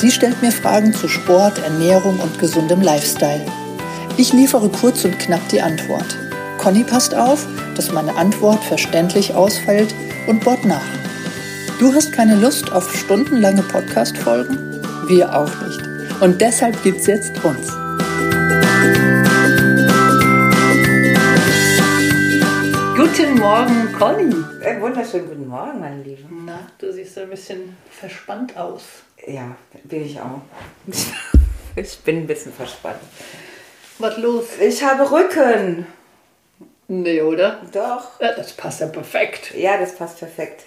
Sie stellt mir Fragen zu Sport, Ernährung und gesundem Lifestyle. Ich liefere kurz und knapp die Antwort. Conny passt auf, dass meine Antwort verständlich ausfällt und bohrt nach. Du hast keine Lust auf stundenlange Podcast-Folgen? Wir auch nicht. Und deshalb gibt's jetzt uns. Guten Morgen, Conny. Äh, wunderschönen guten Morgen, meine Liebe. Na, du siehst ein bisschen verspannt aus. Ja, bin ich auch. Ich bin ein bisschen verspannt. Was los? Ich habe Rücken. Nee, oder? Doch. Ja, das passt ja perfekt. Ja, das passt perfekt.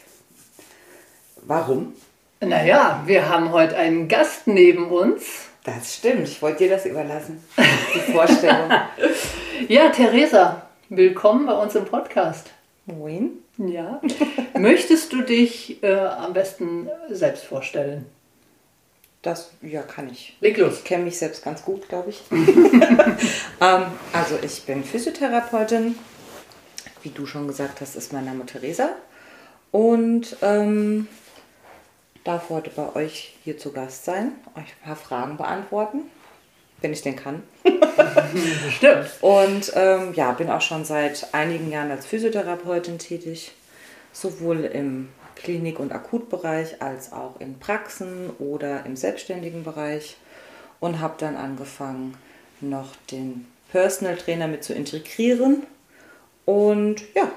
Warum? Naja, wir haben heute einen Gast neben uns. Das stimmt. Ich wollte dir das überlassen. Die Vorstellung. Ja, Theresa, willkommen bei uns im Podcast. Moin. Ja. Möchtest du dich äh, am besten selbst vorstellen? Das, ja, kann ich. Leg los. Ich kenne mich selbst ganz gut, glaube ich. ähm, also, ich bin Physiotherapeutin. Wie du schon gesagt hast, ist mein Name Theresa. Und ähm, darf heute bei euch hier zu Gast sein, euch ein paar Fragen beantworten, wenn ich denn kann. Stimmt. Und ähm, ja, bin auch schon seit einigen Jahren als Physiotherapeutin tätig, sowohl im Klinik- und Akutbereich als auch in Praxen oder im selbstständigen Bereich und habe dann angefangen, noch den Personal Trainer mit zu integrieren. Und ja,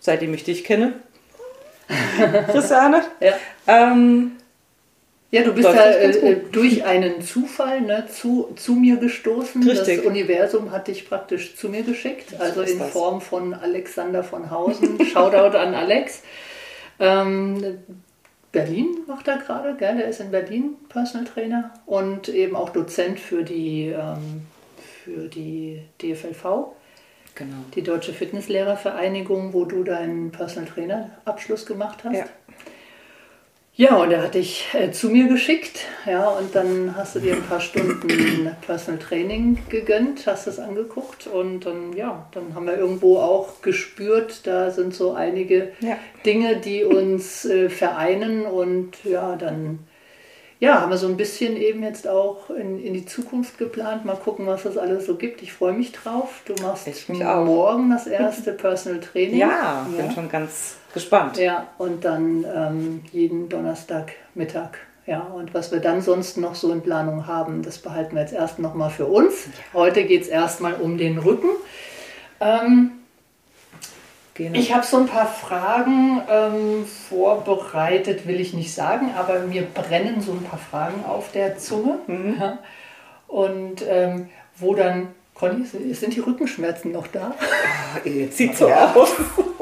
seitdem ich dich kenne, Christiane, Ja. ähm, Ja, du bist ja äh, gut. durch einen Zufall ne, zu, zu mir gestoßen. Richtig. Das Universum hat dich praktisch zu mir geschickt, also in. Form von Alexander von Hausen. Shoutout an Alex. Ähm, Berlin macht er gerade, gell? Der ist in Berlin Personal Trainer und eben auch Dozent für die, ähm, für die DFLV, genau. die Deutsche Fitnesslehrervereinigung, wo du deinen Personal Trainer Abschluss gemacht hast. Ja. Ja, und er hat dich äh, zu mir geschickt, ja, und dann hast du dir ein paar Stunden Personal Training gegönnt, hast es angeguckt und dann, ja, dann haben wir irgendwo auch gespürt, da sind so einige Ja. Dinge, die uns äh, vereinen und ja, dann ja, haben wir so ein bisschen eben jetzt auch in, in die Zukunft geplant. Mal gucken, was das alles so gibt. Ich freue mich drauf. Du machst Ich morgen das erste Personal Training. Ja, bin schon ganz gespannt. Ja, und dann ähm, jeden Donnerstag Mittag. Ja, und was wir dann sonst noch so in Planung haben, das behalten wir jetzt erst nochmal für uns. Heute geht es erstmal um den Rücken. Ähm, Genau. ich habe so ein paar Fragen ähm, vorbereitet, will ich nicht sagen, aber mir brennen so ein paar Fragen auf der Zunge. Ja. Und ähm, wo dann, Conny, sind die Rückenschmerzen noch da? Ah, Jetzt sieht so aus.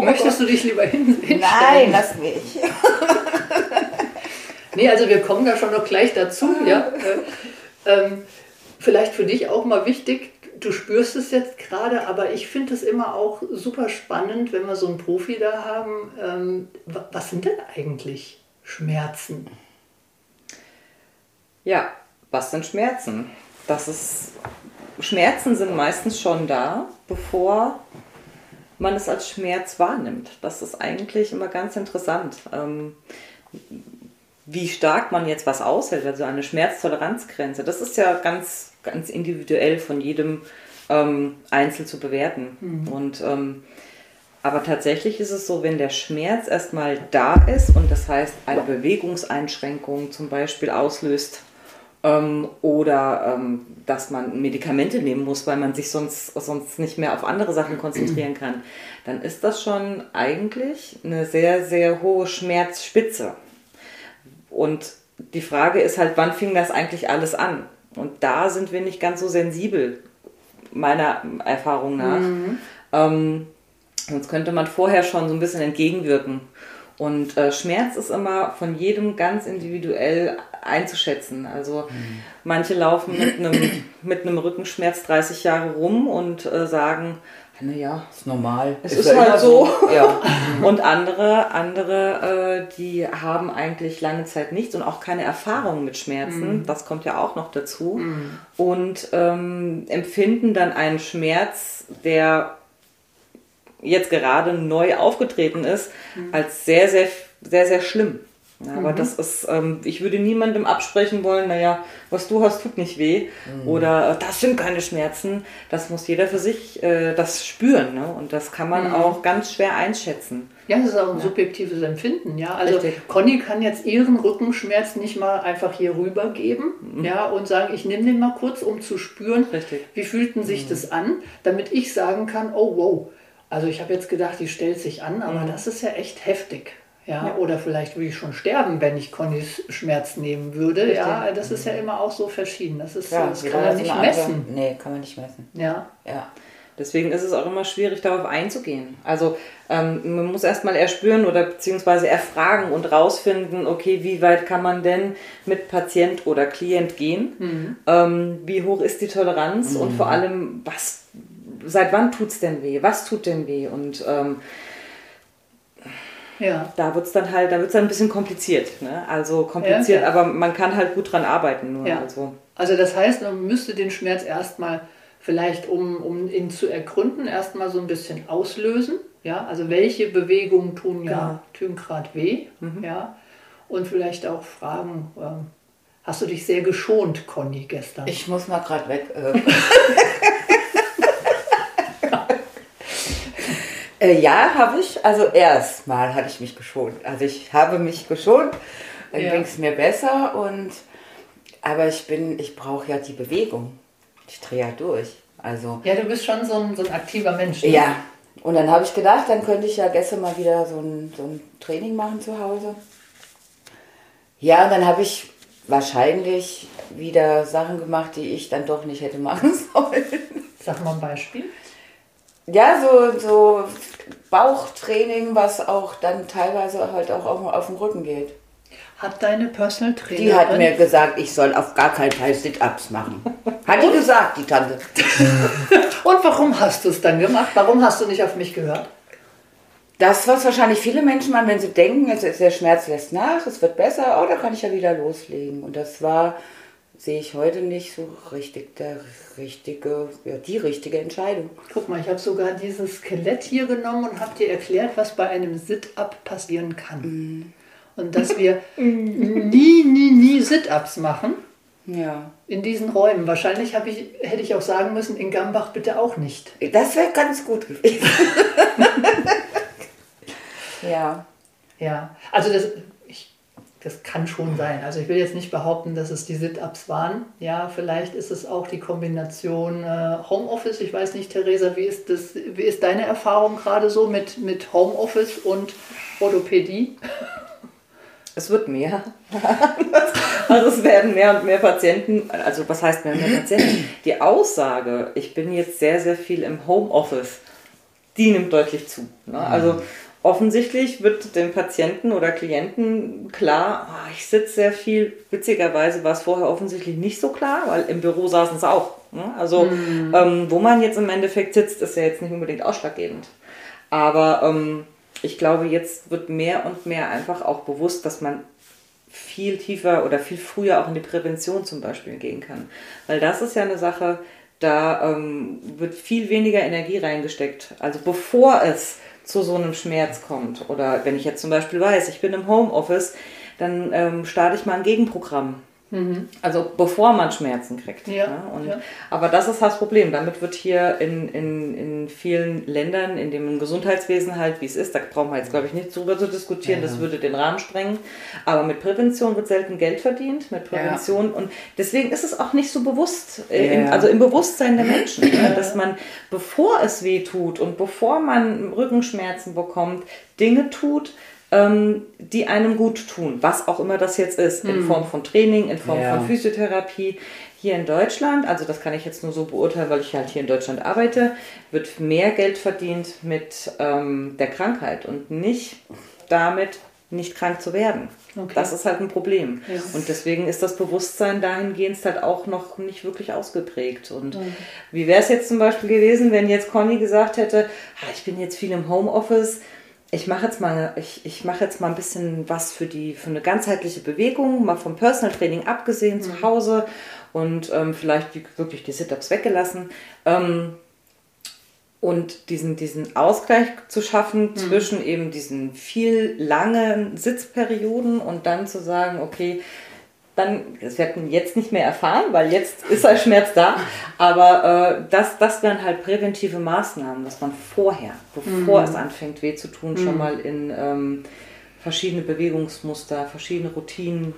Möchtest du dich lieber hin, hinstellen? Nein, lass mich. Nee, also wir kommen da schon noch gleich dazu. Ja. Äh, ähm, vielleicht für dich auch mal wichtig, du spürst es jetzt gerade, aber ich finde es immer auch super spannend, wenn wir so einen Profi da haben. Ähm, wa- was sind denn eigentlich Schmerzen? Ja, was sind Schmerzen? Das ist, Schmerzen sind meistens schon da, bevor man es als Schmerz wahrnimmt. Das ist eigentlich immer ganz interessant. Ähm, wie stark man jetzt was aushält, also eine Schmerztoleranzgrenze, das ist ja ganz, ganz individuell von jedem ähm, einzeln zu bewerten. Und ähm, aber tatsächlich ist es so, wenn der Schmerz erstmal da ist und das heißt eine Bewegungseinschränkung zum Beispiel auslöst ähm, oder ähm, dass man Medikamente nehmen muss, weil man sich sonst, sonst nicht mehr auf andere Sachen konzentrieren kann, dann ist das schon eigentlich eine sehr, sehr hohe Schmerzspitze. Und die Frage ist halt, wann fing das eigentlich alles an? Und da sind wir nicht ganz so sensibel, meiner Erfahrung nach. Ähm, sonst könnte man vorher schon so ein bisschen entgegenwirken. Und äh, Schmerz ist immer von jedem ganz individuell einzuschätzen. Also mhm. manche laufen mit einem, mit einem Rückenschmerz 30 Jahre rum und äh, sagen, naja, ist normal. Es ist, ist halt so. so. Ja. und andere, andere, äh, die haben eigentlich lange Zeit nichts und auch keine Erfahrung mit Schmerzen. Mhm. Das kommt ja auch noch dazu. Mhm. Und ähm, empfinden dann einen Schmerz, der jetzt gerade neu aufgetreten ist, mhm. als sehr, sehr, sehr, sehr schlimm. Ja, aber mhm. das ist, ähm, ich würde niemandem absprechen wollen, naja, was du hast, tut nicht weh. Mhm. Oder äh, das sind keine Schmerzen. Das muss jeder für sich äh, das spüren. Ne? Und das kann man mhm. auch ganz schwer einschätzen. Ja, das ist auch ein ja. subjektives Empfinden. Ja, also Richtig. Conny kann jetzt ihren Rückenschmerz nicht mal einfach hier rübergeben mhm. ja, und sagen, ich nehme den mal kurz, um zu spüren, Richtig. wie fühlten sich mhm. das an, damit ich sagen kann, oh wow. Also ich habe jetzt gedacht, die stellt sich an, aber mhm. das ist ja echt heftig. Ja, oder vielleicht würde ich schon sterben, wenn ich Connys Schmerz nehmen würde. Richtig. Ja, das ist ja immer auch so verschieden. Das, ist, ja, das kann man nicht messen. Andere, nee, kann man nicht messen. Ja. ja. Deswegen ist es auch immer schwierig, darauf einzugehen. Also ähm, man muss erstmal erspüren oder beziehungsweise erfragen und rausfinden, okay, wie weit kann man denn mit Patient oder Klient gehen? Mhm. Ähm, wie hoch ist die Toleranz mhm. und vor allem, was, seit wann tut es denn weh? Was tut denn weh? Und ähm, ja. Da wird es dann halt, da wird dann ein bisschen kompliziert. Ne? Also kompliziert, ja, okay. aber man kann halt gut dran arbeiten. Nur ja. also. also das heißt, man müsste den Schmerz erstmal vielleicht, um, um ihn zu ergründen, erstmal so ein bisschen auslösen. Ja, also welche Bewegungen tun ja genau. gerade weh. Mhm. Ja, und vielleicht auch fragen, ähm, hast du dich sehr geschont, Conny, gestern? Ich muss mal gerade weg. Äh. Äh, ja, habe ich. Also erstmal hatte ich mich geschont. Also ich habe mich geschont, dann ja. ging es mir besser und aber ich bin, ich brauche ja die Bewegung. Ich drehe ja durch. Also, ja, du bist schon so ein, so ein aktiver Mensch. Ne? Ja. Und dann habe ich gedacht, dann könnte ich ja gestern mal wieder so ein, so ein Training machen zu Hause. Ja, und dann habe ich wahrscheinlich wieder Sachen gemacht, die ich dann doch nicht hätte machen sollen. Sag mal ein Beispiel ja, so, so Bauchtraining, was auch dann teilweise halt auch auf, auf den Rücken geht. Hat deine Personal Trainerin... Die hat mir gesagt, ich soll auf gar keinen Fall Sit-Ups machen. Hat die gesagt, die Tante. Und warum hast du es dann gemacht? Warum hast du nicht auf mich gehört? Das, was wahrscheinlich viele Menschen machen, wenn sie denken, es ist der Schmerz lässt nach, es wird besser, oh, da kann ich ja wieder loslegen. Und das war sehe ich heute nicht so richtig der richtige, ja, die richtige Entscheidung. Guck mal, ich habe sogar dieses Skelett hier genommen und habe dir erklärt, was bei einem Sit-up passieren kann. Mm. Und dass wir nie, nie, nie Sit-ups machen. Ja. In diesen Räumen. Wahrscheinlich ich, hätte ich auch sagen müssen, in Gambach bitte auch nicht. Das wäre ganz gut gewesen. ja. Ja, also das, das kann schon sein. Also ich will jetzt nicht behaupten, dass es die Sit-Ups waren. Ja, vielleicht ist es auch die Kombination äh, Homeoffice. Ich weiß nicht, Theresa, wie ist, das, wie ist deine Erfahrung gerade so mit, mit Homeoffice und Orthopädie? Es wird mehr. also es werden mehr und mehr Patienten, also was heißt mehr und mehr Patienten? Die Aussage, ich bin jetzt sehr, sehr viel im Homeoffice, die nimmt deutlich zu. Ne? Also offensichtlich wird dem Patienten oder Klienten klar, oh, ich sitze sehr viel. Witzigerweise war es vorher offensichtlich nicht so klar, weil im Büro saßen sie auch. Ne? Also mhm. ähm, wo man jetzt im Endeffekt sitzt, ist ja jetzt nicht unbedingt ausschlaggebend. Aber ähm, ich glaube, jetzt wird mehr und mehr einfach auch bewusst, dass man viel tiefer oder viel früher auch in die Prävention zum Beispiel gehen kann. Weil das ist ja eine Sache, da ähm, wird viel weniger Energie reingesteckt. Also bevor es zu so einem Schmerz kommt. Oder wenn ich jetzt zum Beispiel weiß, ich bin im Homeoffice, dann ähm, starte ich mal ein Gegenprogramm. Mhm. Also bevor man Schmerzen kriegt. Ja, ja, und, ja. Aber das ist das Problem. Damit wird hier in, in, in vielen Ländern, in dem Gesundheitswesen halt, wie es ist, da brauchen wir jetzt, glaube ich, nicht drüber zu diskutieren, ja. das würde den Rahmen sprengen. Aber mit Prävention wird selten Geld verdient, mit Prävention. Und deswegen ist es auch nicht so bewusst, im, also im Bewusstsein der Menschen, ne, dass man, bevor es weh tut und bevor man Rückenschmerzen bekommt, Dinge tut, ähm, die einem gut tun, was auch immer das jetzt ist, in hm. Form von Training, in Form ja. von Physiotherapie. Hier in Deutschland, also das kann ich jetzt nur so beurteilen, weil ich halt hier in Deutschland arbeite, wird mehr Geld verdient mit ähm, der Krankheit und nicht damit, nicht krank zu werden. Okay. Das ist halt ein Problem. Ja. Und deswegen ist das Bewusstsein dahingehend halt auch noch nicht wirklich ausgeprägt. Und mhm. wie wäre es jetzt zum Beispiel gewesen, wenn jetzt Conny gesagt hätte, ah, ich bin jetzt viel im Homeoffice, ich mache jetzt mal, ich, ich mache jetzt mal ein bisschen was für die, für eine ganzheitliche Bewegung, mal vom Personal Training abgesehen mhm. zu Hause und ähm, vielleicht wirklich die Sit-Ups weggelassen. Ähm, und diesen, diesen Ausgleich zu schaffen mhm. zwischen eben diesen viel langen Sitzperioden und dann zu sagen, okay, dann, das werden wir jetzt nicht mehr erfahren, weil jetzt ist der Schmerz da, aber äh, das, das wären halt präventive Maßnahmen, dass man vorher, bevor mhm. es anfängt weh zu tun, mhm. schon mal in ähm, verschiedene Bewegungsmuster, verschiedene Routinen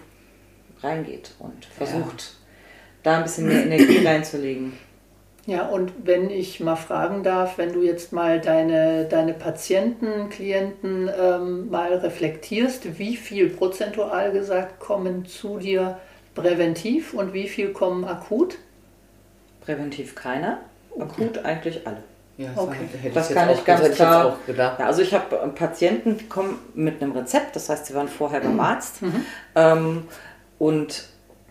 reingeht und versucht, ja. da ein bisschen mehr Energie reinzulegen. Ja, und wenn ich mal fragen darf, wenn du jetzt mal deine, deine Patienten, Klienten ähm, mal reflektierst, wie viel prozentual gesagt kommen zu dir präventiv und wie viel kommen akut? Präventiv keiner, akut okay. eigentlich alle. Ja, okay. das kann ich ganz klar. Ich ja, also ich habe Patienten, die kommen mit einem Rezept, das heißt, sie waren vorher beim Arzt. Mhm. Ähm, und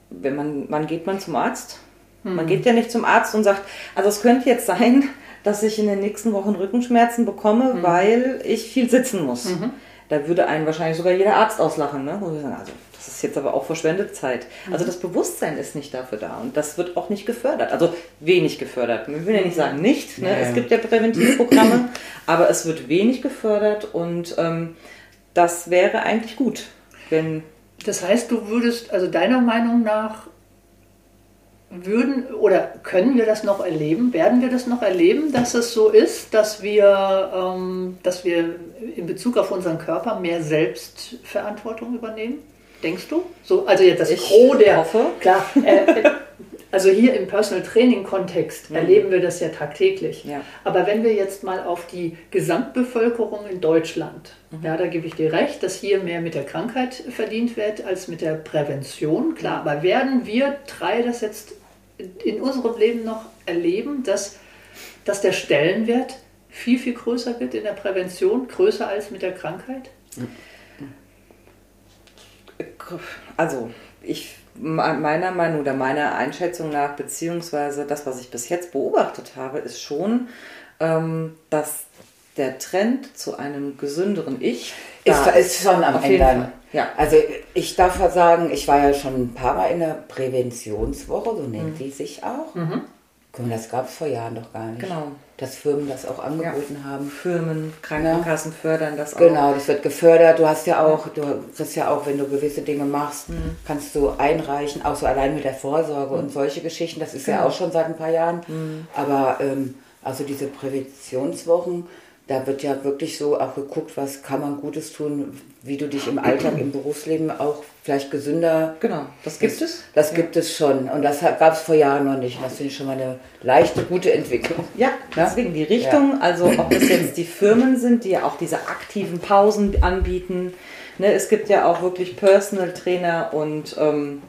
wenn man, wann geht man zum Arzt? Mhm. Man geht ja nicht zum Arzt und sagt, also es könnte jetzt sein, dass ich in den nächsten Wochen Rückenschmerzen bekomme, mhm. weil ich viel sitzen muss. Mhm. Da würde einen wahrscheinlich sogar jeder Arzt auslachen. Ne? Sagen, also das ist jetzt aber auch verschwendete Zeit. Mhm. Also das Bewusstsein ist nicht dafür da und das wird auch nicht gefördert. Also wenig gefördert. Wir will ja nicht sagen nicht. Ne? Ja. Es gibt ja Präventivprogramme, aber es wird wenig gefördert und ähm, das wäre eigentlich gut, wenn das heißt, du würdest, also deiner Meinung nach, würden oder können wir das noch erleben? Werden wir das noch erleben, dass es so ist, dass wir, ähm, dass wir in Bezug auf unseren Körper mehr Selbstverantwortung übernehmen? Denkst du? So, also jetzt das ich Pro der. Hoffe. Klar. Äh, äh also hier im Personal Training Kontext mhm. erleben wir das ja tagtäglich. Ja. Aber wenn wir jetzt mal auf die Gesamtbevölkerung in Deutschland, mhm. ja, da gebe ich dir recht, dass hier mehr mit der Krankheit verdient wird als mit der Prävention. Klar, aber werden wir drei das jetzt in unserem Leben noch erleben, dass, dass der Stellenwert viel, viel größer wird in der Prävention, größer als mit der Krankheit? Also, ich meiner Meinung oder meiner Einschätzung nach, beziehungsweise das, was ich bis jetzt beobachtet habe, ist schon, ähm, dass der Trend zu einem gesünderen Ich ist, ist schon am Ende. Ja. Also ich darf sagen, ich war ja schon ein paar Mal in der Präventionswoche, so nennt mhm. die sich auch. Mhm. Das gab es vor Jahren doch gar nicht. Genau. Dass Firmen das auch angeboten ja. haben. Firmen, Krankenkassen ja. fördern das auch. Genau, das wird gefördert. Du hast ja auch, du kriegst ja auch, wenn du gewisse Dinge machst, mhm. kannst du einreichen, auch so allein mit der Vorsorge mhm. und solche Geschichten. Das ist genau. ja auch schon seit ein paar Jahren. Mhm. Aber ähm, also diese Präventionswochen, da wird ja wirklich so auch geguckt, was kann man Gutes tun, wie du dich im Alltag, im Berufsleben auch vielleicht gesünder. Genau, das gibt es. Das ja. gibt es schon. Und das gab es vor Jahren noch nicht. Und das finde ich schon mal eine leichte, gute Entwicklung. Ja, deswegen die Richtung, ja. also ob das jetzt die Firmen sind, die ja auch diese aktiven Pausen anbieten. Ne, es gibt ja auch wirklich Personal Trainer und ähm,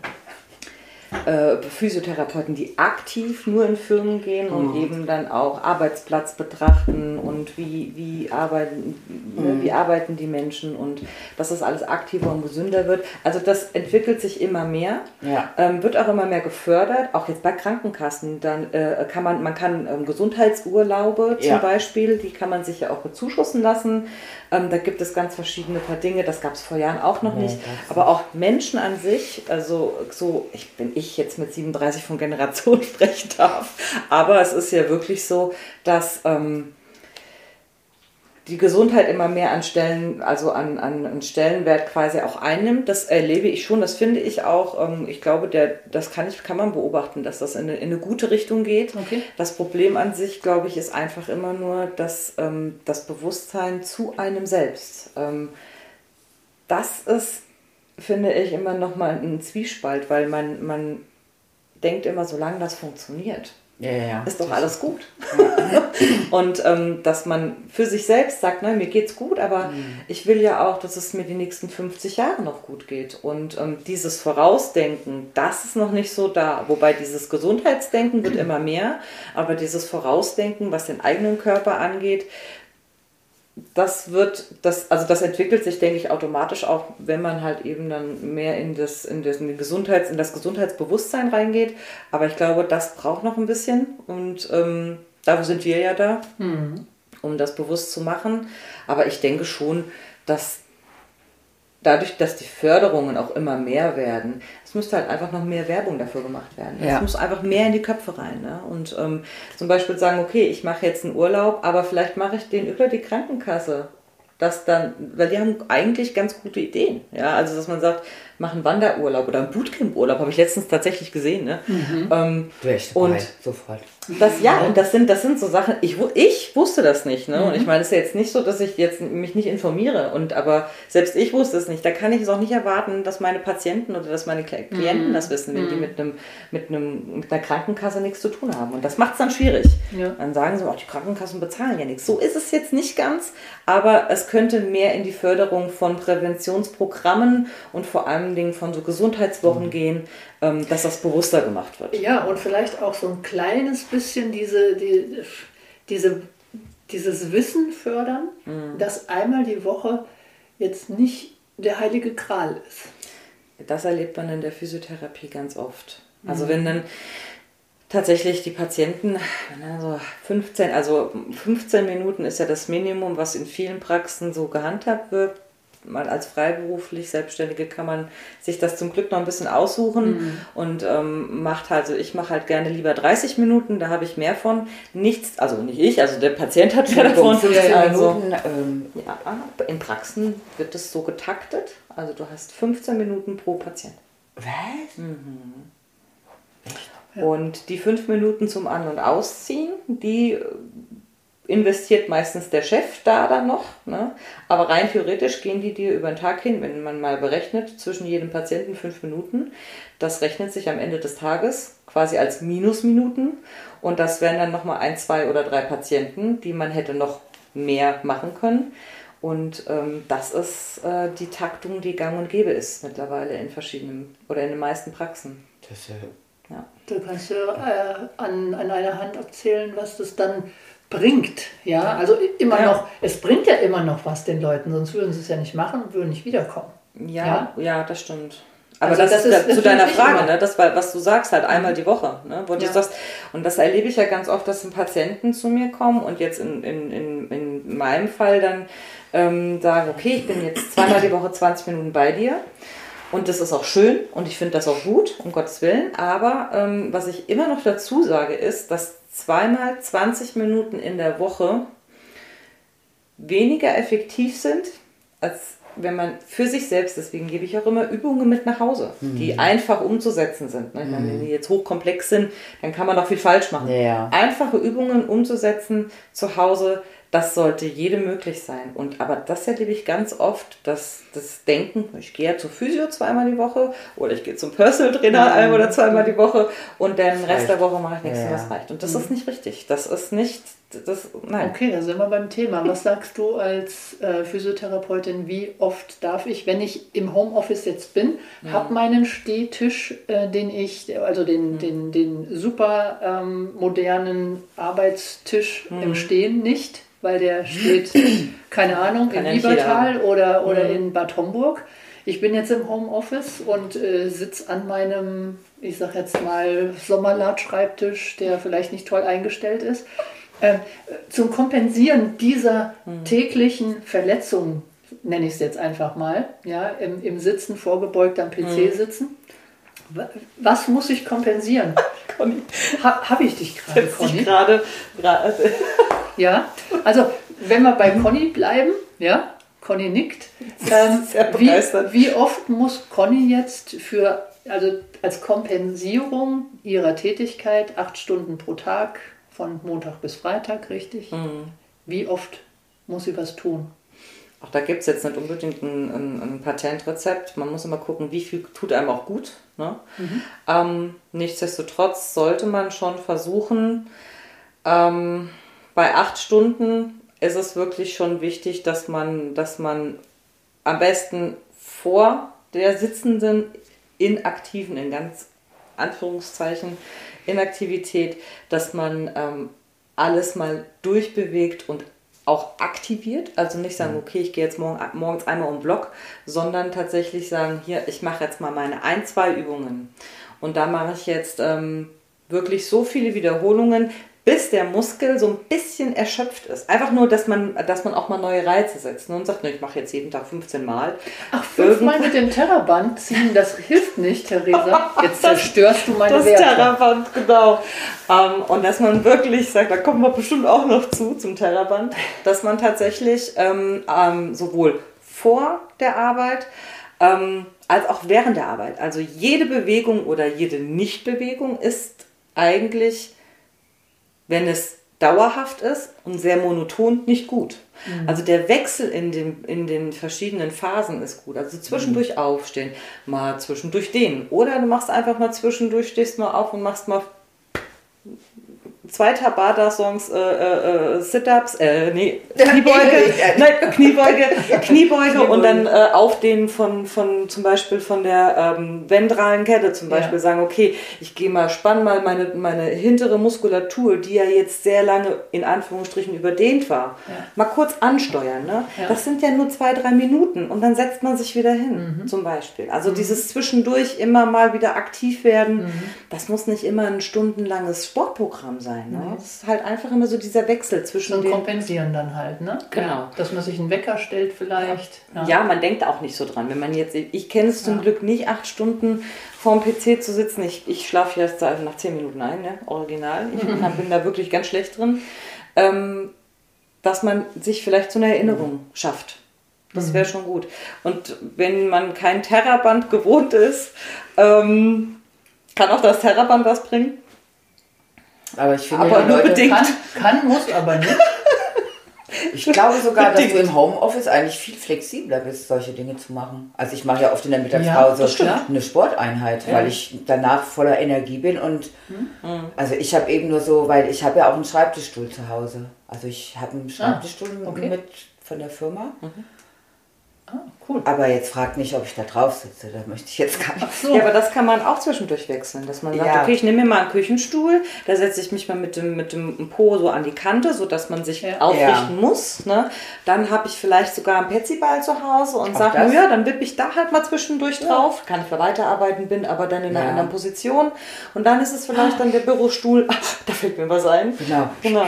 äh, Physiotherapeuten, die aktiv nur in Firmen gehen und mhm. eben dann auch Arbeitsplatz betrachten und wie, wie, arbeiten, ne, mhm. wie arbeiten die Menschen und dass das alles aktiver und gesünder wird. Also das entwickelt sich immer mehr, ja. ähm, wird auch immer mehr gefördert, auch jetzt bei Krankenkassen. Dann äh, kann man, man kann ähm, Gesundheitsurlaube zum ja. Beispiel, die kann man sich ja auch bezuschussen lassen. Ähm, da gibt es ganz verschiedene paar Dinge, das gab es vor Jahren auch noch ja, nicht. Aber auch Menschen an sich, also so, ich bin ich jetzt mit 37 von Generation sprechen darf, aber es ist ja wirklich so, dass ähm, die Gesundheit immer mehr an Stellen, also an, an, an, Stellenwert quasi auch einnimmt. Das erlebe ich schon, das finde ich auch. Ähm, ich glaube, der, das kann, ich, kann man beobachten, dass das in eine, in eine gute Richtung geht. Okay. Das Problem an sich, glaube ich, ist einfach immer nur dass, ähm, das Bewusstsein zu einem selbst. Ähm, das ist, finde ich, immer nochmal ein Zwiespalt, weil man, man denkt immer, solange das funktioniert, ja, ja, ja. ist doch alles gut. und ähm, dass man für sich selbst sagt, ne, mir geht's gut, aber mhm. ich will ja auch, dass es mir die nächsten 50 Jahre noch gut geht. Und ähm, dieses Vorausdenken, das ist noch nicht so da. Wobei dieses Gesundheitsdenken wird immer mehr, aber dieses Vorausdenken, was den eigenen Körper angeht, das wird, das, also das entwickelt sich, denke ich, automatisch auch, wenn man halt eben dann mehr in das, in das, in Gesundheits, in das Gesundheitsbewusstsein reingeht. Aber ich glaube, das braucht noch ein bisschen und ähm, dafür sind wir ja da, mhm. um das bewusst zu machen. Aber ich denke schon, dass dadurch, dass die Förderungen auch immer mehr werden, es müsste halt einfach noch mehr Werbung dafür gemacht werden. Ja. Es muss einfach mehr in die Köpfe rein. Ne? Und ähm, zum Beispiel sagen, okay, ich mache jetzt einen Urlaub, aber vielleicht mache ich den über die Krankenkasse. Das dann, weil die haben eigentlich ganz gute Ideen. Ja, also dass man sagt, mach einen Wanderurlaub oder einen Bootcamp-Urlaub, habe ich letztens tatsächlich gesehen. Ne? Mhm. Ähm, und sofort. Das, ja, und das sind, das sind so Sachen, ich, ich wusste das nicht. Ne? Mhm. Und ich meine, es ist ja jetzt nicht so, dass ich jetzt mich nicht informiere. Und aber selbst ich wusste es nicht. Da kann ich es auch nicht erwarten, dass meine Patienten oder dass meine Klienten mhm. das wissen, wenn die mhm. mit, einem, mit, einem, mit einer Krankenkasse nichts zu tun haben. Und das macht es dann schwierig. Ja. Dann sagen sie, auch die Krankenkassen bezahlen ja nichts. So ist es jetzt nicht ganz, aber es könnte mehr in die Förderung von Präventionsprogrammen und vor allen Dingen von so Gesundheitswochen mhm. gehen, dass das bewusster gemacht wird. Ja, und vielleicht auch so ein kleines bisschen diese, die, diese, dieses Wissen fördern, mhm. dass einmal die Woche jetzt nicht der heilige Kral ist. Das erlebt man in der Physiotherapie ganz oft. Also mhm. wenn dann tatsächlich die Patienten, also 15, also 15 Minuten ist ja das Minimum, was in vielen Praxen so gehandhabt wird mal als freiberuflich Selbstständige kann man sich das zum Glück noch ein bisschen aussuchen mhm. und ähm, macht halt, also ich mache halt gerne lieber 30 Minuten, da habe ich mehr von. Nichts, also nicht ich, also der Patient hat mehr davon. Also, Minuten, ähm, ja, in Praxen wird es so getaktet, also du hast 15 Minuten pro Patient. Was? Mhm. Und die fünf Minuten zum An- und Ausziehen, die investiert meistens der Chef da dann noch. Ne? Aber rein theoretisch gehen die dir über den Tag hin, wenn man mal berechnet, zwischen jedem Patienten fünf Minuten. Das rechnet sich am Ende des Tages quasi als Minusminuten. Und das wären dann nochmal ein, zwei oder drei Patienten, die man hätte noch mehr machen können. Und ähm, das ist äh, die Taktung, die gang und gäbe ist mittlerweile in verschiedenen oder in den meisten Praxen. Das ist ja ja. Da kannst du äh, an, an einer Hand abzählen, was das dann bringt. Ja, also immer ja. noch, es bringt ja immer noch was den Leuten, sonst würden sie es ja nicht machen und würden nicht wiederkommen. Ja, ja, ja das stimmt. Aber also das, das, ist, das zu deiner Frage, ne? das, was du sagst, halt einmal die Woche. Ne? Wo ja. du sagst, und das erlebe ich ja ganz oft, dass Patienten zu mir kommen und jetzt in, in, in, in meinem Fall dann ähm, sagen, okay, ich bin jetzt zweimal die Woche 20 Minuten bei dir. Und das ist auch schön und ich finde das auch gut, um Gottes Willen. Aber ähm, was ich immer noch dazu sage, ist, dass zweimal 20 Minuten in der Woche weniger effektiv sind, als wenn man für sich selbst, deswegen gebe ich auch immer Übungen mit nach Hause, mhm. die einfach umzusetzen sind. Ne? Mhm. Wenn die jetzt hochkomplex sind, dann kann man auch viel falsch machen. Ja. Einfache Übungen umzusetzen zu Hause, das sollte jedem möglich sein. Und aber das erlebe ich ganz oft, dass das Denken, ich gehe ja zur Physio zweimal die Woche oder ich gehe zum Personal Trainer mhm. ein oder zweimal die Woche und den Rest der Woche mache ich nichts ja. und das reicht. Und das mhm. ist nicht richtig. Das ist nicht, das, nein. Okay, da sind wir beim Thema. Was sagst du als äh, Physiotherapeutin, wie oft darf ich, wenn ich im Homeoffice jetzt bin, mhm. habe meinen Stehtisch, äh, den ich, also den, mhm. den, den super ähm, modernen Arbeitstisch im mhm. Stehen nicht, weil der steht, keine Ahnung, Kann in Liebertal oder, oder mhm. in Bad Homburg. Ich bin jetzt im Homeoffice und äh, sitze an meinem, ich sag jetzt mal, Sommerlad-Schreibtisch, der vielleicht nicht toll eingestellt ist. Äh, zum Kompensieren dieser mhm. täglichen Verletzungen, nenne ich es jetzt einfach mal, ja, im, im Sitzen, vorgebeugt am PC mhm. sitzen. Was muss ich kompensieren? Ha, Habe ich dich gerade, Conny? gerade. Ja, also wenn wir bei Conny bleiben, ja, Conny nickt. Ähm, wie, wie, oft muss Conny jetzt für, also als Kompensierung ihrer Tätigkeit, acht Stunden pro Tag, von Montag bis Freitag, richtig? Mhm. Wie oft muss sie was tun? Auch da gibt es jetzt nicht unbedingt ein, ein, ein, Patentrezept. Man muss immer gucken, wie viel tut einem auch gut. Ne? Mhm. Ähm, nichtsdestotrotz sollte man schon versuchen, ähm, bei acht Stunden ist es wirklich schon wichtig, dass man, dass man am besten vor der sitzenden Inaktiven, in ganz Anführungszeichen, Inaktivität, dass man ähm, alles mal durchbewegt und auch aktiviert. Also nicht sagen, okay, ich gehe jetzt morgen, morgens einmal um Block, sondern tatsächlich sagen, hier, ich mache jetzt mal meine ein, zwei Übungen. Und da mache ich jetzt ähm, wirklich so viele Wiederholungen, bis der Muskel so ein bisschen erschöpft ist. Einfach nur, dass man, dass man auch mal neue Reize setzt ne? und sagt, ne, ich mache jetzt jeden Tag 15 Mal. Ach, fünfmal mit dem Terraband ziehen, das hilft nicht, Theresa. Jetzt zerstörst du meine das Werte. Das Terraband, genau. Ähm, und dass man wirklich sagt, da kommen wir bestimmt auch noch zu, zum Terraband, dass man tatsächlich ähm, ähm, sowohl vor der Arbeit, ähm, als auch während der Arbeit, also jede Bewegung oder jede Nichtbewegung ist eigentlich wenn es dauerhaft ist und sehr monoton, nicht gut. Mhm. Also der Wechsel in den, in den verschiedenen Phasen ist gut. Also zwischendurch mhm. aufstehen, mal zwischendurch dehnen. Oder du machst einfach mal zwischendurch, stehst mal auf und machst mal zwei Tabata-Songs, äh, äh, Sit-Ups, äh, nee, Kniebeuge, nein, Kniebeuge, Kniebeuge und dann äh, auf den von, von zum Beispiel von der ähm, ventralen Kette zum Beispiel ja. sagen, okay, ich gehe mal, spann mal meine, meine hintere Muskulatur, die ja jetzt sehr lange in Anführungsstrichen überdehnt war, ja. mal kurz ansteuern. Ne? Ja. Das sind ja nur zwei, drei Minuten und dann setzt man sich wieder hin, mhm. zum Beispiel. Also mhm. dieses zwischendurch immer mal wieder aktiv werden, mhm. das muss nicht immer ein stundenlanges Sportprogramm sein sein. Ne? Es ist halt einfach immer so dieser Wechsel zwischen und den... kompensieren dann halt, ne? Genau. Dass man sich einen Wecker stellt vielleicht. Ja, ja man denkt auch nicht so dran. Wenn man jetzt... Ich kenne es zum ja. Glück nicht, acht Stunden vorm PC zu sitzen. Ich, ich schlafe jetzt nach zehn Minuten ein, ne? original. Ich bin da wirklich ganz schlecht drin. Ähm, dass man sich vielleicht so eine Erinnerung mhm. schafft. Das wäre mhm. schon gut. Und wenn man kein Terraband gewohnt ist, ähm, kann auch das Terraband was bringen. Aber ich finde, aber ja, nur bedingt. Kann, kann, muss, aber nicht. Ich glaube sogar, dass du im Homeoffice eigentlich viel flexibler bist, solche Dinge zu machen. Also ich mache ja oft in der Mittagspause ja, eine Sporteinheit, ja. weil ich danach voller Energie bin und mhm. also ich habe eben nur so, weil ich habe ja auch einen Schreibtischstuhl zu Hause. Also ich habe einen ah, Schreibtischstuhl ah, okay. mit von der Firma. Mhm. Ah, cool. Aber jetzt fragt nicht, ob ich da drauf sitze, da möchte ich jetzt gar nicht. So. Ja, aber das kann man auch zwischendurch wechseln, dass man sagt, ja. okay, ich nehme mir mal einen Küchenstuhl, da setze ich mich mal mit dem, mit dem Po so an die Kante, sodass man sich ja. aufrichten ja. muss. Ne? Dann habe ich vielleicht sogar einen Petsyball zu Hause und sage, ja, dann wippe ich da halt mal zwischendurch drauf, kann ich weiterarbeiten, bin aber dann in einer anderen Position. Und dann ist es vielleicht dann der Bürostuhl, da fällt mir was ein. Genau. genau.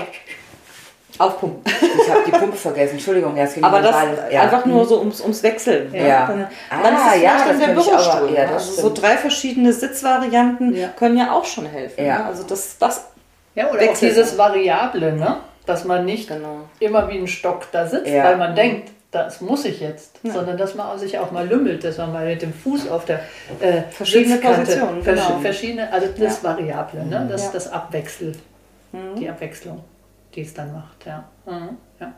Aufpumpen. Ich habe die Pumpe vergessen, Entschuldigung. Ja, aber das ja. einfach nur so ums, ums Wechseln. Ja. ja. Dann, ah, dann ist es ja, dann der Bürostuhl. ja, also so drei verschiedene Sitzvarianten ja. können ja auch schon helfen. Ja. Ne? Also das, das ja, oder auch dieses Variable, ne? dass man nicht genau. immer wie ein Stock da sitzt, weil man denkt, das muss ich jetzt, ja. sondern dass man sich auch mal lümmelt, dass man mal mit dem Fuß auf der äh, verschiedene Positionen, genau. verschiedene, also das ja. Variable, ne? das, ja. das Abwechsel, mhm. die Abwechslung die es dann macht, ja. Mhm. Ja,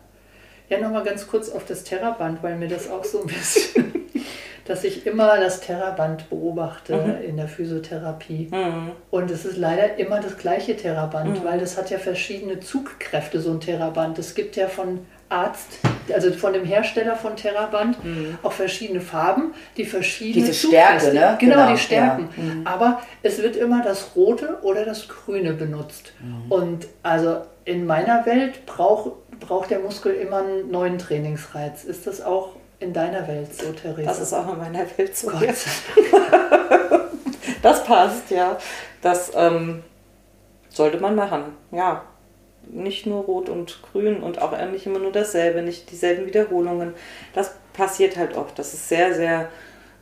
ja nochmal ganz kurz auf das Terraband, weil mir das auch so ein bisschen, dass ich immer das Terraband beobachte mhm. in der Physiotherapie. Mhm. Und es ist leider immer das gleiche Terraband, mhm. weil das hat ja verschiedene Zugkräfte, so ein Terraband. Es gibt ja von Arzt, also von dem Hersteller von Terraband, mhm. auch verschiedene Farben, die verschiedene Diese Stärke, ne? Genau, genau, die Stärken. Ja. Mhm. Aber es wird immer das Rote oder das Grüne benutzt. Mhm. Und also in meiner Welt brauch, braucht der Muskel immer einen neuen Trainingsreiz. Ist das auch in deiner Welt so, Theresa? Das ist auch in meiner Welt so. Gott. das passt, ja. Das ähm, sollte man machen, ja. Nicht nur rot und grün und auch nicht immer nur dasselbe, nicht dieselben Wiederholungen. Das passiert halt oft. Das ist sehr, sehr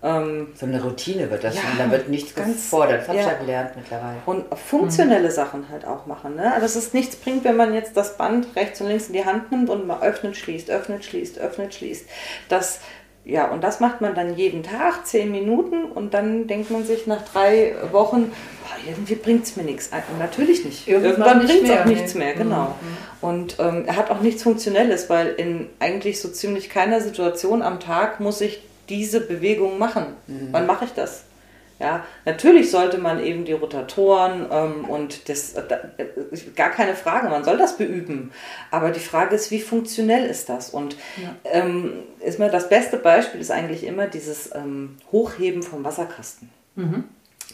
ähm, so eine Routine wird das ja, schon, da wird nichts gefordert. Das habe ich ja gelernt mittlerweile. Und funktionelle mhm. Sachen halt auch machen. Ne? Also dass es nichts bringt, wenn man jetzt das Band rechts und links in die Hand nimmt und mal öffnet, schließt, öffnet, schließt, öffnet, schließt. Das, ja, und das macht man dann jeden Tag, zehn Minuten und dann denkt man sich nach drei Wochen, boah, irgendwie bringt es mir nichts. Und natürlich nicht. Irgendwann, Irgendwann bringt es auch nichts mehr, genau. Mhm. Und ähm, er hat auch nichts Funktionelles, weil in eigentlich so ziemlich keiner Situation am Tag muss ich diese Bewegung machen. Mhm. Wann mache ich das? Ja, natürlich sollte man eben die Rotatoren ähm, und das, äh, gar keine Frage, man soll das beüben. Aber die Frage ist, wie funktionell ist das? Und ja. ähm, ist mir das beste Beispiel ist eigentlich immer dieses ähm, Hochheben vom Wasserkasten. Mhm.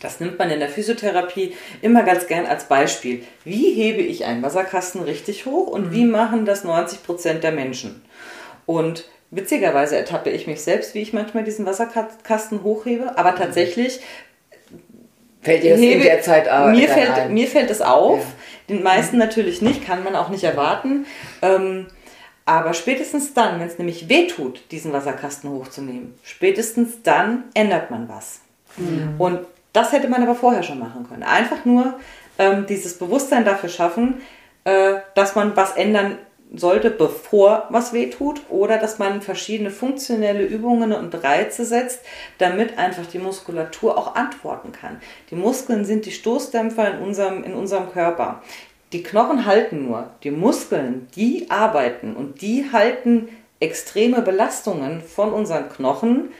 Das nimmt man in der Physiotherapie immer ganz gern als Beispiel. Wie hebe ich einen Wasserkasten richtig hoch und mhm. wie machen das 90 Prozent der Menschen? Und witzigerweise ertappe ich mich selbst, wie ich manchmal diesen Wasserkasten hochhebe, aber tatsächlich fällt dir das hebe, in der Zeit auch mir fällt ein. mir fällt es auf, ja. den meisten mhm. natürlich nicht, kann man auch nicht erwarten. Ähm, aber spätestens dann, wenn es nämlich weh tut, diesen Wasserkasten hochzunehmen, spätestens dann ändert man was. Mhm. Und das hätte man aber vorher schon machen können. Einfach nur ähm, dieses Bewusstsein dafür schaffen, äh, dass man was ändern sollte, bevor was wehtut, oder dass man verschiedene funktionelle Übungen und Reize setzt, damit einfach die Muskulatur auch antworten kann. Die Muskeln sind die Stoßdämpfer in unserem, in unserem Körper. Die Knochen halten nur, die Muskeln, die arbeiten und die halten extreme Belastungen von unseren Knochen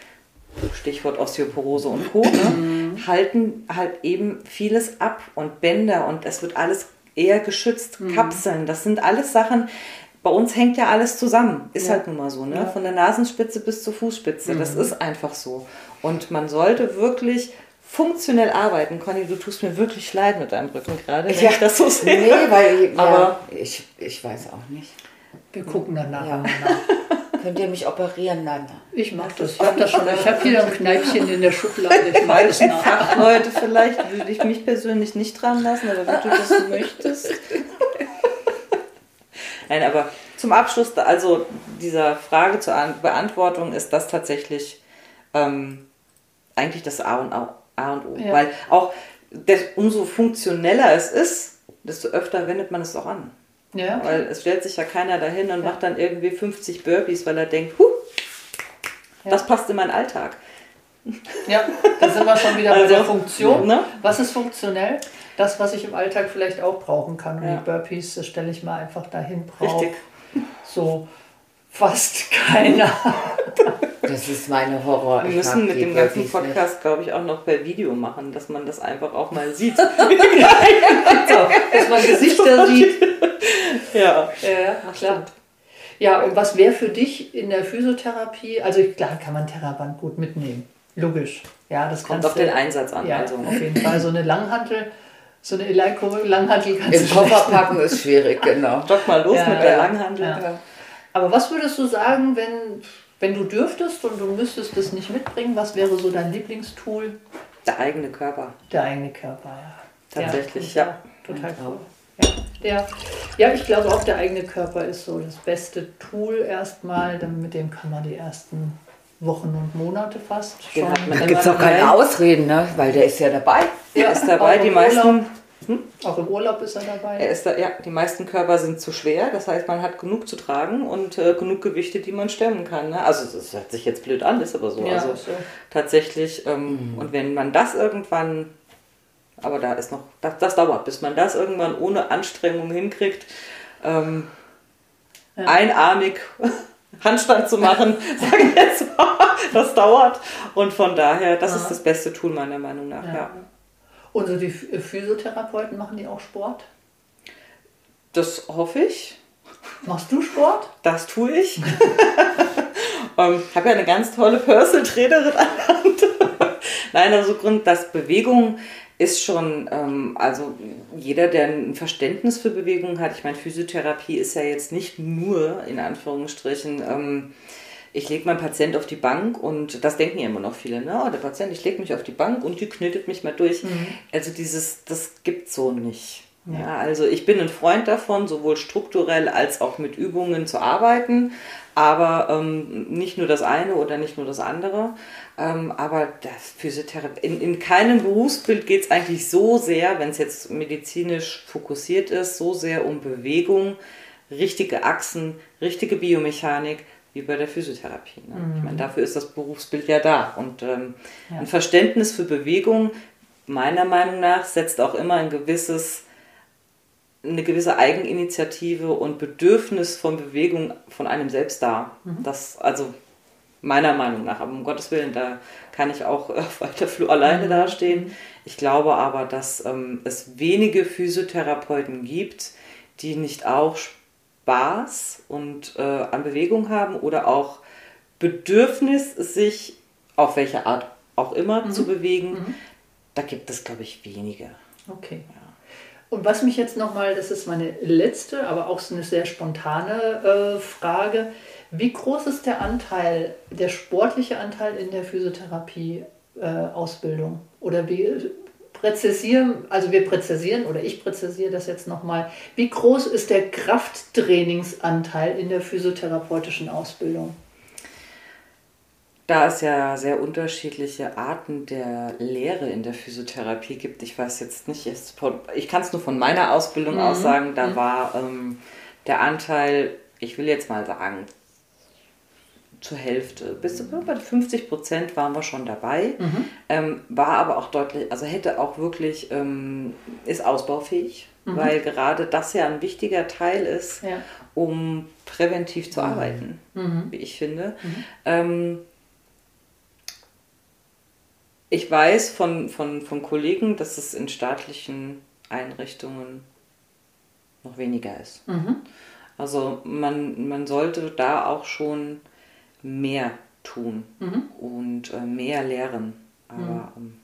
Stichwort Osteoporose und Co., ne, mhm. halten halt eben vieles ab und Bänder und es wird alles eher geschützt, mhm. Kapseln, das sind alles Sachen, bei uns hängt ja alles zusammen, ist ja. halt nun mal so, ne? Ja. von der Nasenspitze bis zur Fußspitze, mhm. das ist einfach so. Und man sollte wirklich funktionell arbeiten. Conny, du tust mir wirklich leid mit deinem Rücken gerade, wenn ja. ich das so sehe. Nee, weil Aber ich, ich weiß auch nicht. Wir gucken dann nachher nach. Könnt ihr mich operieren dann? Ich mach das. Ich habe das schon. Ich habe hier ein Kneipchen in der Schublade. Ich weiß nicht. Fachleute vielleicht würde ich mich persönlich nicht dran lassen, aber wenn du das möchtest. Nein, aber zum Abschluss, also dieser Frage zur Beantwortung ist das tatsächlich ähm, eigentlich das A und, A und O. Ja. Weil auch das, umso funktioneller es ist, desto öfter wendet man es auch an. Ja. Weil es stellt sich ja keiner dahin und ja. macht dann irgendwie 50 Burpees, weil er denkt, huh, ja. das passt in meinen Alltag. Ja, da sind wir schon wieder also, bei der Funktion. Ne? Was ist funktionell? Das, was ich im Alltag vielleicht auch brauchen kann. Und die Burpees, stelle ich mal einfach dahin. Brauch. Richtig. So fast keiner. Das ist meine Horror. Wir müssen mit dem ganzen Podcast, glaube ich, auch noch per Video machen, dass man das einfach auch mal sieht. so, dass man Gesichter sieht. Ja, ja ach, klar. Ja, und was wäre für dich in der Physiotherapie? Also klar kann man Terraband gut mitnehmen. Logisch. Ja, das kommt auf den Einsatz an. Ja, also. auf jeden Fall. So eine Langhantel, so eine Langhantel kannst Im Koffer packen ist schwierig, genau. Stock mal los ja, mit der Langhantel. Ja. Aber was würdest du sagen, wenn, wenn du dürftest und du müsstest es nicht mitbringen, was wäre so dein Lieblingstool? Der eigene Körper. Der eigene Körper, ja. Tatsächlich, ja. Total, total cool. Ja, der, ja, ich glaube auch der eigene Körper ist so das beste Tool erstmal, mit dem kann man die ersten Wochen und Monate fast schon. Da gibt es auch keine Ausreden, ne? weil der ist ja dabei. Der ist dabei, die meisten hm? Auch im Urlaub ist er dabei? Er ist da, ja, die meisten Körper sind zu schwer, das heißt, man hat genug zu tragen und äh, genug Gewichte, die man stemmen kann. Ne? Also, das hört sich jetzt blöd an, ist aber so. Ja, also, so. tatsächlich, ähm, mhm. und wenn man das irgendwann, aber da ist noch, das, das dauert, bis man das irgendwann ohne Anstrengung hinkriegt, ähm, ja. einarmig Handstand zu machen, sage ich jetzt mal, das dauert. Und von daher, das ja. ist das beste Tool meiner Meinung nach. Ja. Und die Physiotherapeuten machen die auch Sport? Das hoffe ich. Machst du Sport? Das tue ich. ähm, ich habe ja eine ganz tolle Personal-Trainerin an der Hand. Nein, also Grund, dass Bewegung ist schon, ähm, also jeder, der ein Verständnis für Bewegung hat, ich meine, Physiotherapie ist ja jetzt nicht nur in Anführungsstrichen ähm, ich lege meinen Patient auf die Bank und das denken ja immer noch viele, ne? Oh, der Patient, ich lege mich auf die Bank und die knetet mich mal durch. Mhm. Also dieses, das gibt so nicht. Ja. ja. also ich bin ein Freund davon, sowohl strukturell als auch mit Übungen zu arbeiten, aber ähm, nicht nur das eine oder nicht nur das andere. Ähm, aber das Physiotherapie, in, in keinem Berufsbild geht es eigentlich so sehr, wenn es jetzt medizinisch fokussiert ist, so sehr um Bewegung, richtige Achsen, richtige Biomechanik, wie bei der Physiotherapie. Ne? Mhm. Ich meine, dafür ist das Berufsbild ja da. Und ähm, ja. ein Verständnis für Bewegung, meiner Meinung nach, setzt auch immer ein gewisses, eine gewisse Eigeninitiative und Bedürfnis von Bewegung von einem selbst dar. Mhm. Das, also meiner Meinung nach, aber um Gottes Willen, da kann ich auch auf weiter Flur alleine mhm. dastehen. Ich glaube aber, dass ähm, es wenige Physiotherapeuten gibt, die nicht auch Spaß und äh, an Bewegung haben oder auch Bedürfnis, sich auf welche Art auch immer mhm. zu bewegen, mhm. da gibt es, glaube ich, wenige. Okay. Ja. Und was mich jetzt nochmal, das ist meine letzte, aber auch so eine sehr spontane äh, Frage. Wie groß ist der Anteil, der sportliche Anteil in der Physiotherapie-Ausbildung? Äh, oder wie präzisieren, also wir präzisieren oder ich präzisiere das jetzt nochmal. Wie groß ist der Krafttrainingsanteil in der physiotherapeutischen Ausbildung? Da es ja sehr unterschiedliche Arten der Lehre in der Physiotherapie gibt, ich weiß jetzt nicht, ich kann es nur von meiner Ausbildung mhm. aus sagen, da mhm. war ähm, der Anteil, ich will jetzt mal sagen, zur Hälfte. Bis bei 50 Prozent waren wir schon dabei. Mhm. Ähm, war aber auch deutlich, also hätte auch wirklich, ähm, ist ausbaufähig, mhm. weil gerade das ja ein wichtiger Teil ist, ja. um präventiv zu arbeiten, mhm. wie ich finde. Mhm. Ähm, ich weiß von, von, von Kollegen, dass es in staatlichen Einrichtungen noch weniger ist. Mhm. Also man, man sollte da auch schon mehr tun mhm. und äh, mehr lehren. Aber, mhm. ähm,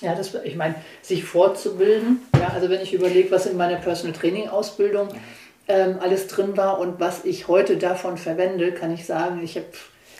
ja, das, ich meine, sich fortzubilden, ja, also wenn ich überlege, was in meiner Personal Training Ausbildung ähm, alles drin war und was ich heute davon verwende, kann ich sagen, ich habe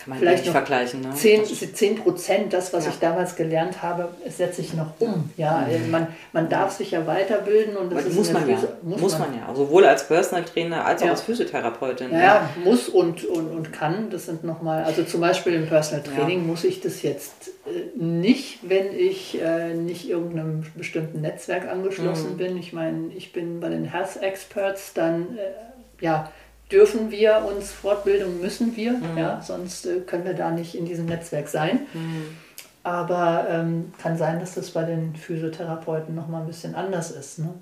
kann man vielleicht nicht vergleichen. Ne? 10, 10 Prozent, das, was ja. ich damals gelernt habe, setze ich noch um. Ja, mhm. man, man darf sich ja weiterbilden und das muss, man ja. muss, muss man. ja. Sowohl als Personal Trainer als auch als Physiotherapeutin. Ja, ja, muss und, und, und kann. Das sind nochmal, also zum Beispiel im Personal Training muss ich das jetzt äh, nicht, wenn ich äh, nicht irgendeinem bestimmten Netzwerk angeschlossen mhm. bin. Ich meine, ich bin bei den Health Experts, dann äh, ja dürfen wir uns Fortbildung, müssen wir, mhm. ja, sonst äh, können wir da nicht in diesem Netzwerk sein. Mhm. Aber ähm, kann sein, dass das bei den Physiotherapeuten nochmal ein bisschen anders ist. Ne?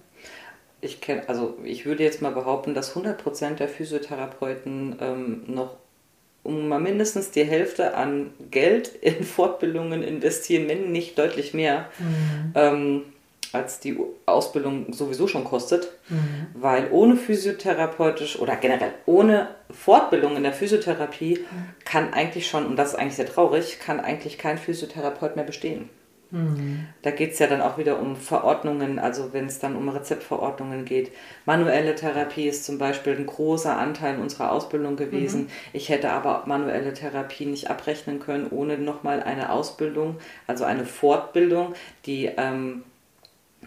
Ich kenne, also ich würde jetzt mal behaupten, dass 100% der Physiotherapeuten ähm, noch um mal mindestens die Hälfte an Geld in Fortbildungen investieren, wenn nicht deutlich mehr. Mhm. Ähm, als die Ausbildung sowieso schon kostet, mhm. weil ohne physiotherapeutisch oder generell ohne Fortbildung in der Physiotherapie mhm. kann eigentlich schon, und das ist eigentlich sehr traurig, kann eigentlich kein Physiotherapeut mehr bestehen. Mhm. Da geht es ja dann auch wieder um Verordnungen, also wenn es dann um Rezeptverordnungen geht. Manuelle Therapie ist zum Beispiel ein großer Anteil unserer Ausbildung gewesen. Mhm. Ich hätte aber manuelle Therapie nicht abrechnen können, ohne nochmal eine Ausbildung, also eine Fortbildung, die ähm,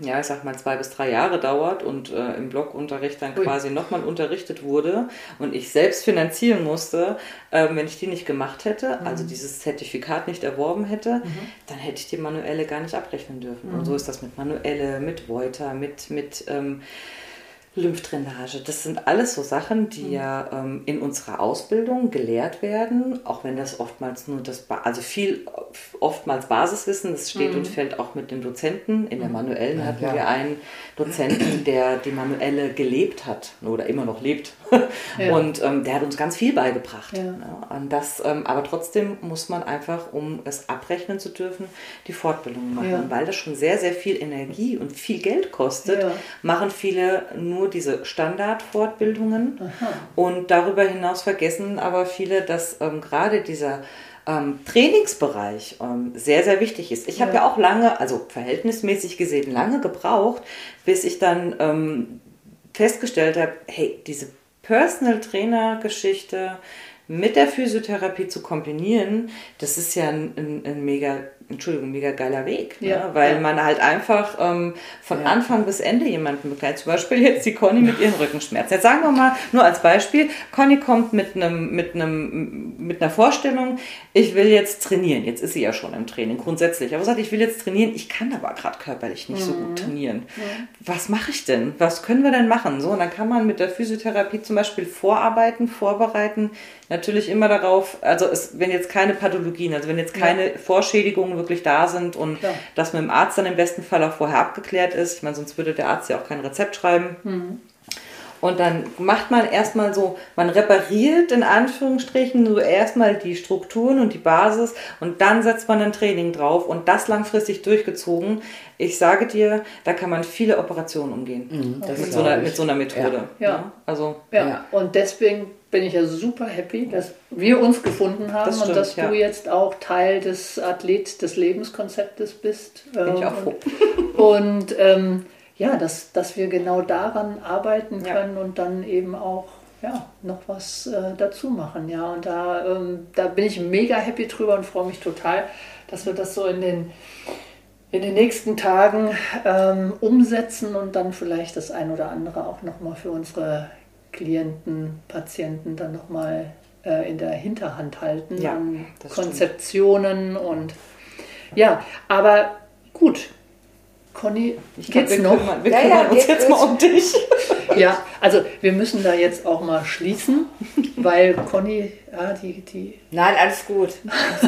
ja, ich sag mal, zwei bis drei Jahre dauert und äh, im Blockunterricht dann Ui. quasi nochmal unterrichtet wurde und ich selbst finanzieren musste, äh, wenn ich die nicht gemacht hätte, mhm. also dieses Zertifikat nicht erworben hätte, mhm. dann hätte ich die manuelle gar nicht abrechnen dürfen. Mhm. Und so ist das mit manuelle, mit Voiter, mit, mit ähm, Lymphdrainage. Das sind alles so Sachen, die mhm. ja ähm, in unserer Ausbildung gelehrt werden, auch wenn das oftmals nur das, ba also viel, oftmals Basiswissen, das steht mhm. und fällt auch mit den Dozenten. In der mhm. manuellen ja, hatten ja. wir einen Dozenten, der die manuelle gelebt hat oder immer noch lebt. Ja. Und ähm, der hat uns ganz viel beigebracht. Und das, ähm, aber trotzdem muss man einfach, um es abrechnen zu dürfen, die Fortbildung machen. Weil das schon sehr, sehr viel Energie und viel Geld kostet, machen viele nur nur diese Standardfortbildungen. Und darüber hinaus vergessen aber viele, dass ähm, gerade dieser ähm, Trainingsbereich ähm, sehr, sehr wichtig ist. Ich ja. habe ja auch lange, also verhältnismäßig gesehen, lange gebraucht, bis ich dann ähm, festgestellt habe, hey, diese Personal Trainer Geschichte mit der Physiotherapie zu kombinieren, das ist ja ein, ein, ein mega Entschuldigung, mega geiler Weg, ne? ja, weil ja. man halt einfach ähm, von ja. Anfang bis Ende jemanden begleitet. Zum Beispiel jetzt die Conny mit ihren Rückenschmerzen. Jetzt sagen wir mal, nur als Beispiel, Conny kommt mit, einem, mit, einem, mit einer Vorstellung, ich will jetzt trainieren. Jetzt ist sie ja schon im Training grundsätzlich. Aber sagt, ich will jetzt trainieren, ich kann aber gerade körperlich nicht mhm. so gut mhm. trainieren. Was mache ich denn? Was können wir denn machen? So, und dann kann man mit der Physiotherapie zum Beispiel vorarbeiten, vorbereiten. Natürlich immer darauf, also es, wenn jetzt keine Pathologien, also wenn jetzt keine Vorschädigungen wirklich da sind und Klar. das mit dem Arzt dann im besten Fall auch vorher abgeklärt ist. Ich meine, sonst würde der Arzt ja auch kein Rezept schreiben. Mhm. Und dann macht man erstmal so, man repariert in Anführungsstrichen so erstmal die Strukturen und die Basis und dann setzt man ein Training drauf und das langfristig durchgezogen. Ich sage dir, da kann man viele Operationen umgehen. Mhm, mit, so einer, mit, so einer, Methode. Ja. ja. Also, ja. ja. Und deswegen bin ich ja super happy, dass wir uns gefunden haben das stimmt, und dass ja. du jetzt auch Teil des Athlet des Lebenskonzeptes bist. Bin ich auch froh. Und, und ähm, ja, dass, dass wir genau daran arbeiten können ja. und dann eben auch ja, noch was äh, dazu machen. Ja, und da, ähm, da bin ich mega happy drüber und freue mich total, dass wir das so in den, in den nächsten Tagen ähm, umsetzen und dann vielleicht das ein oder andere auch nochmal für unsere Klienten, Patienten dann nochmal äh, in der Hinterhand halten ja, an Konzeptionen stimmt. und ja, aber gut, Conny, ich geht's glaub, wir noch? Kümmern, wir ja, kümmern ja, uns jetzt mal um dich. Ja, also wir müssen da jetzt auch mal schließen, weil Conny, ja, die, die. Nein, alles gut.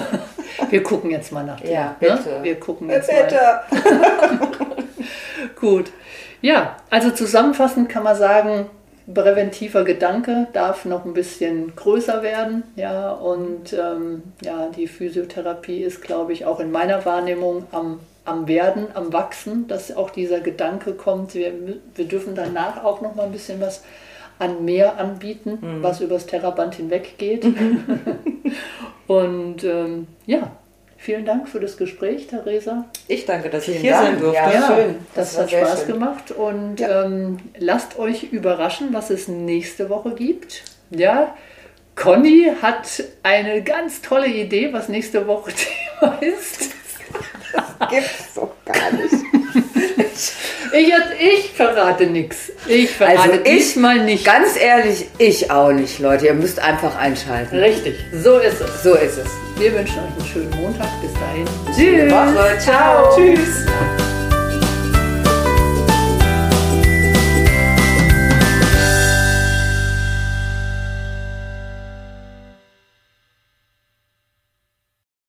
wir gucken jetzt mal nach dir. Ja, bitte. Ne? Wir gucken jetzt bitte. mal. gut. Ja, also zusammenfassend kann man sagen, präventiver Gedanke darf noch ein bisschen größer werden. Ja, und ähm, ja, die Physiotherapie ist, glaube ich, auch in meiner Wahrnehmung am am Werden, am Wachsen, dass auch dieser Gedanke kommt, wir, wir dürfen danach auch noch mal ein bisschen was an mehr anbieten, mhm. was übers Terraband hinweggeht. Und ähm, ja, vielen Dank für das Gespräch, Theresa. Ich danke, dass ich hier Dank. sein durfte. Ja, ja schön. Das, das hat Spaß schön. gemacht und ja. ähm, lasst euch überraschen, was es nächste Woche gibt. Ja, Conny hat eine ganz tolle Idee, was nächste Woche Thema ist. Das gibt's doch gar nicht. Ich, ich verrate nichts. Ich verrate also ich mal nicht. Ganz ehrlich, ich auch nicht, Leute. Ihr müsst einfach einschalten. Richtig, so ist es. So ist es. Wir wünschen euch einen schönen Montag. Bis dahin. Tschüss. Woche. Ciao. Tschüss.